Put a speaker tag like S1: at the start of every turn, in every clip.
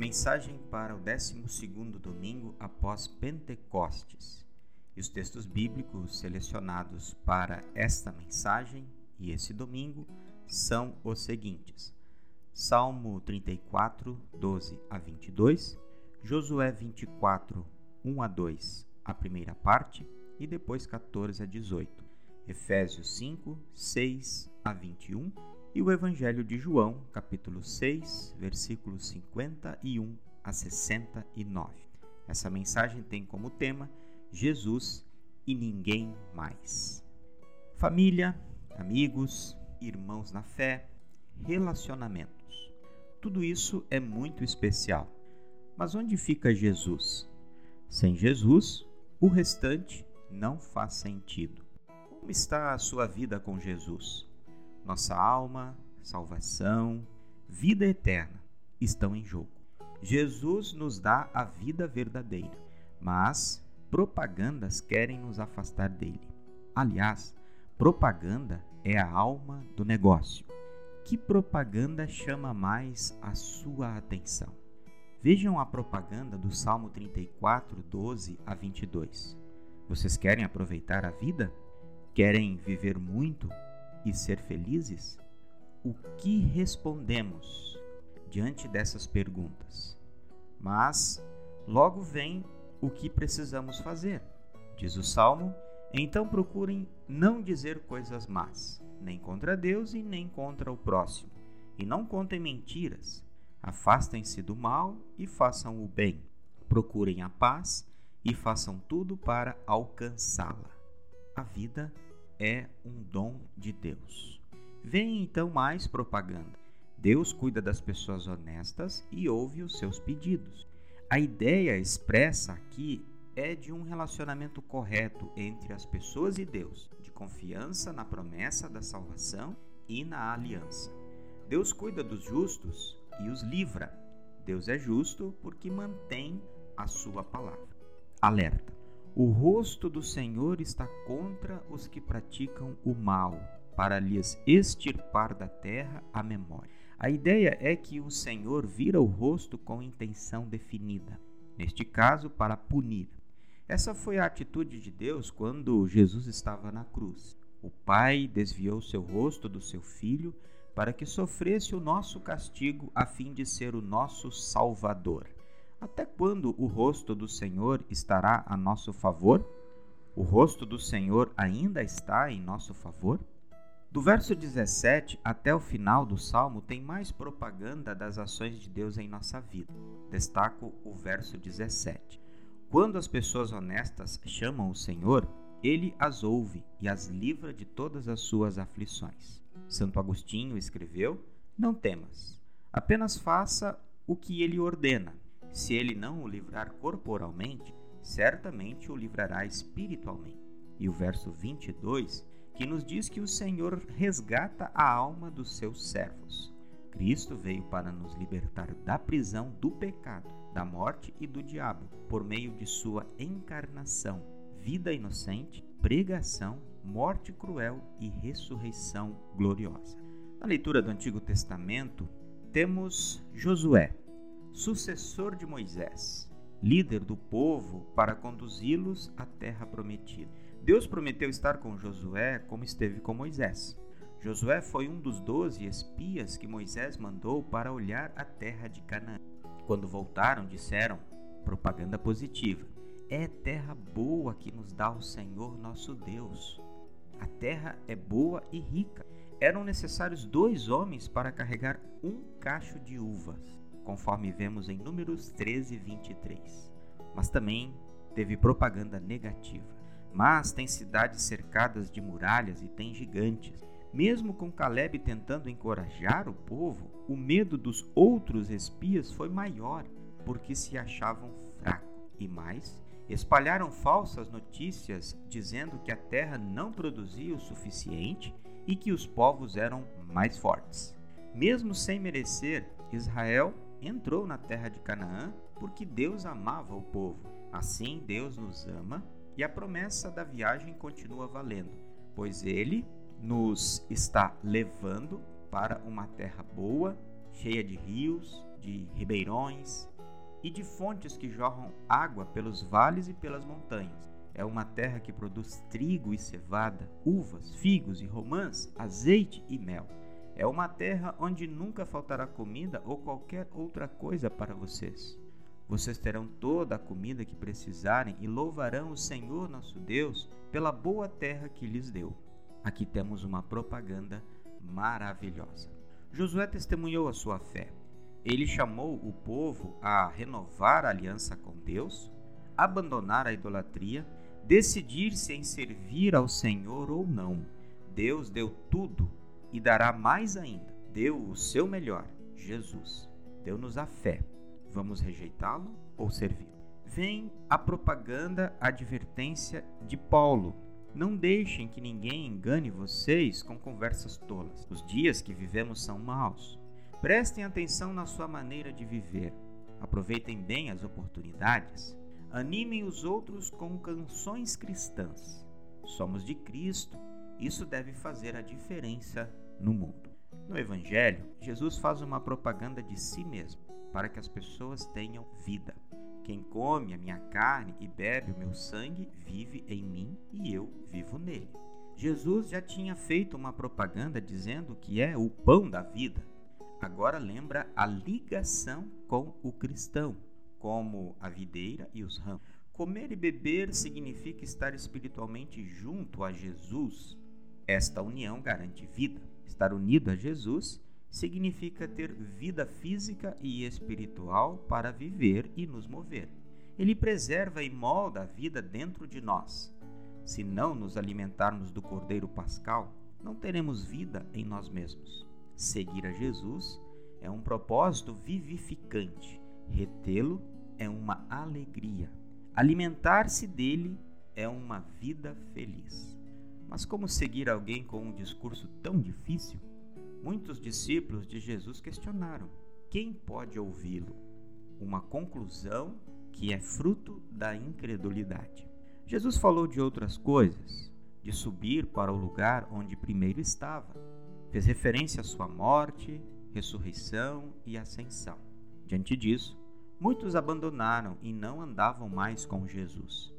S1: Mensagem para o 12 domingo após Pentecostes. E os textos bíblicos selecionados para esta mensagem e esse domingo são os seguintes: Salmo 34, 12 a 22, Josué 24, 1 a 2, a primeira parte, e depois 14 a 18, Efésios 5, 6 a 21 e o Evangelho de João, capítulo 6, versículos 51 a 69. Essa mensagem tem como tema Jesus e ninguém mais. Família, amigos, irmãos na fé, relacionamentos. Tudo isso é muito especial. Mas onde fica Jesus? Sem Jesus, o restante não faz sentido. Como está a sua vida com Jesus? Nossa alma, salvação, vida eterna estão em jogo. Jesus nos dá a vida verdadeira, mas propagandas querem nos afastar dele. Aliás, propaganda é a alma do negócio. Que propaganda chama mais a sua atenção? Vejam a propaganda do Salmo 34, 12 a 22. Vocês querem aproveitar a vida? Querem viver muito e ser felizes? O que respondemos diante dessas perguntas? Mas logo vem o que precisamos fazer. Diz o salmo: então procurem não dizer coisas más, nem contra Deus e nem contra o próximo, e não contem mentiras. Afastem-se do mal e façam o bem. Procurem a paz e façam tudo para alcançá-la. A vida é um dom de Deus. Vem então mais propaganda. Deus cuida das pessoas honestas e ouve os seus pedidos. A ideia expressa aqui é de um relacionamento correto entre as pessoas e Deus, de confiança na promessa da salvação e na aliança. Deus cuida dos justos e os livra. Deus é justo porque mantém a sua palavra. Alerta. O rosto do Senhor está contra os que praticam o mal, para lhes extirpar da terra a memória. A ideia é que o Senhor vira o rosto com intenção definida, neste caso, para punir. Essa foi a atitude de Deus quando Jesus estava na cruz. O Pai desviou seu rosto do seu filho para que sofresse o nosso castigo a fim de ser o nosso Salvador. Até quando o rosto do Senhor estará a nosso favor? O rosto do Senhor ainda está em nosso favor? Do verso 17 até o final do salmo tem mais propaganda das ações de Deus em nossa vida. Destaco o verso 17. Quando as pessoas honestas chamam o Senhor, ele as ouve e as livra de todas as suas aflições. Santo Agostinho escreveu: Não temas, apenas faça o que ele ordena se ele não o livrar corporalmente, certamente o livrará espiritualmente. E o verso 22, que nos diz que o Senhor resgata a alma dos seus servos. Cristo veio para nos libertar da prisão do pecado, da morte e do diabo, por meio de sua encarnação, vida inocente, pregação, morte cruel e ressurreição gloriosa. Na leitura do Antigo Testamento, temos Josué, sucessor de Moisés, líder do povo para conduzi-los à terra prometida. Deus prometeu estar com Josué como esteve com Moisés. Josué foi um dos doze espias que Moisés mandou para olhar a terra de Canaã. Quando voltaram, disseram: propaganda positiva. É terra boa que nos dá o Senhor nosso Deus. A terra é boa e rica. Eram necessários dois homens para carregar um cacho de uvas conforme vemos em Números 13, 23. Mas também teve propaganda negativa. Mas tem cidades cercadas de muralhas e tem gigantes. Mesmo com Caleb tentando encorajar o povo, o medo dos outros espias foi maior, porque se achavam fracos. E mais, espalharam falsas notícias dizendo que a terra não produzia o suficiente e que os povos eram mais fortes. Mesmo sem merecer, Israel entrou na terra de Canaã porque Deus amava o povo. Assim, Deus nos ama e a promessa da viagem continua valendo, pois Ele nos está levando para uma terra boa, cheia de rios, de ribeirões e de fontes que jorram água pelos vales e pelas montanhas. É uma terra que produz trigo e cevada, uvas, figos e romãs, azeite e mel. É uma terra onde nunca faltará comida ou qualquer outra coisa para vocês. Vocês terão toda a comida que precisarem e louvarão o Senhor nosso Deus pela boa terra que lhes deu. Aqui temos uma propaganda maravilhosa. Josué testemunhou a sua fé. Ele chamou o povo a renovar a aliança com Deus, abandonar a idolatria, decidir-se em servir ao Senhor ou não. Deus deu tudo e dará mais ainda. Deu o seu melhor, Jesus. Deu-nos a fé. Vamos rejeitá-lo ou servi-lo? Vem a propaganda, a advertência de Paulo. Não deixem que ninguém engane vocês com conversas tolas. Os dias que vivemos são maus. Prestem atenção na sua maneira de viver. Aproveitem bem as oportunidades. Animem os outros com canções cristãs. Somos de Cristo. Isso deve fazer a diferença no mundo. No Evangelho, Jesus faz uma propaganda de si mesmo para que as pessoas tenham vida. Quem come a minha carne e bebe o meu sangue vive em mim e eu vivo nele. Jesus já tinha feito uma propaganda dizendo que é o pão da vida agora lembra a ligação com o cristão, como a videira e os ramos. Comer e beber significa estar espiritualmente junto a Jesus. Esta união garante vida. Estar unido a Jesus significa ter vida física e espiritual para viver e nos mover. Ele preserva e molda a vida dentro de nós. Se não nos alimentarmos do Cordeiro Pascal, não teremos vida em nós mesmos. Seguir a Jesus é um propósito vivificante. Retê-lo é uma alegria. Alimentar-se dele é uma vida feliz. Mas como seguir alguém com um discurso tão difícil? Muitos discípulos de Jesus questionaram: quem pode ouvi-lo? Uma conclusão que é fruto da incredulidade. Jesus falou de outras coisas, de subir para o lugar onde primeiro estava Fez referência à sua morte, ressurreição e ascensão. Diante disso, muitos abandonaram e não andavam mais com Jesus.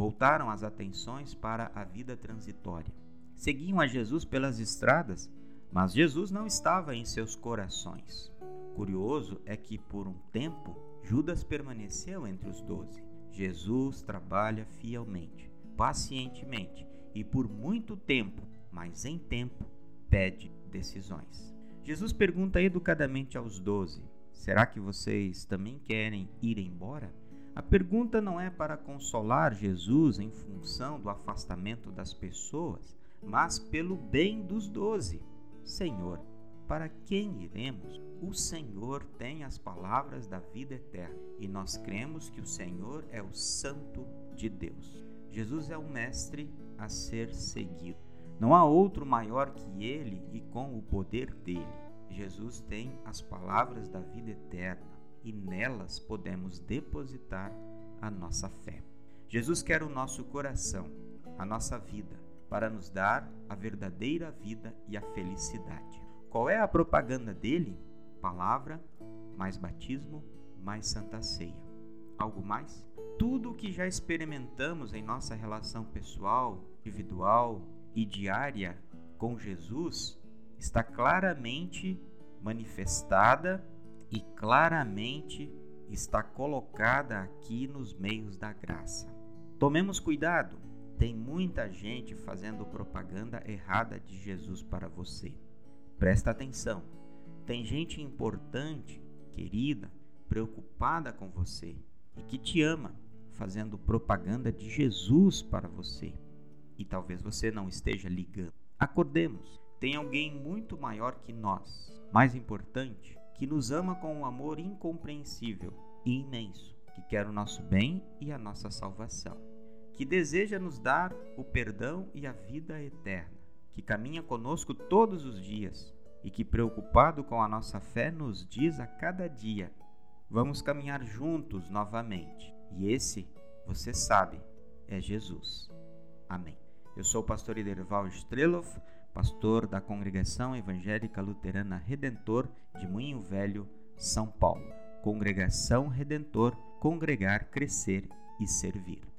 S1: Voltaram as atenções para a vida transitória. Seguiam a Jesus pelas estradas, mas Jesus não estava em seus corações. Curioso é que, por um tempo, Judas permaneceu entre os doze. Jesus trabalha fielmente, pacientemente e por muito tempo, mas em tempo pede decisões. Jesus pergunta educadamente aos doze: Será que vocês também querem ir embora? A pergunta não é para consolar Jesus em função do afastamento das pessoas, mas pelo bem dos doze. Senhor, para quem iremos? O Senhor tem as palavras da vida eterna e nós cremos que o Senhor é o Santo de Deus. Jesus é o Mestre a ser seguido. Não há outro maior que ele e com o poder dele. Jesus tem as palavras da vida eterna e nelas podemos depositar a nossa fé. Jesus quer o nosso coração, a nossa vida, para nos dar a verdadeira vida e a felicidade. Qual é a propaganda dele? Palavra, mais batismo, mais santa ceia. Algo mais? Tudo o que já experimentamos em nossa relação pessoal, individual, e diária com Jesus está claramente manifestada e claramente está colocada aqui nos meios da graça. Tomemos cuidado, tem muita gente fazendo propaganda errada de Jesus para você. Presta atenção. Tem gente importante, querida, preocupada com você e que te ama, fazendo propaganda de Jesus para você e talvez você não esteja ligando. Acordemos. Tem alguém muito maior que nós, mais importante, que nos ama com um amor incompreensível e imenso, que quer o nosso bem e a nossa salvação, que deseja nos dar o perdão e a vida eterna, que caminha conosco todos os dias e que, preocupado com a nossa fé, nos diz a cada dia: vamos caminhar juntos novamente. E esse, você sabe, é Jesus. Amém. Eu sou o pastor Iderval Streloff, pastor da Congregação Evangélica Luterana Redentor de Moinho Velho, São Paulo. Congregação Redentor, congregar, crescer e servir.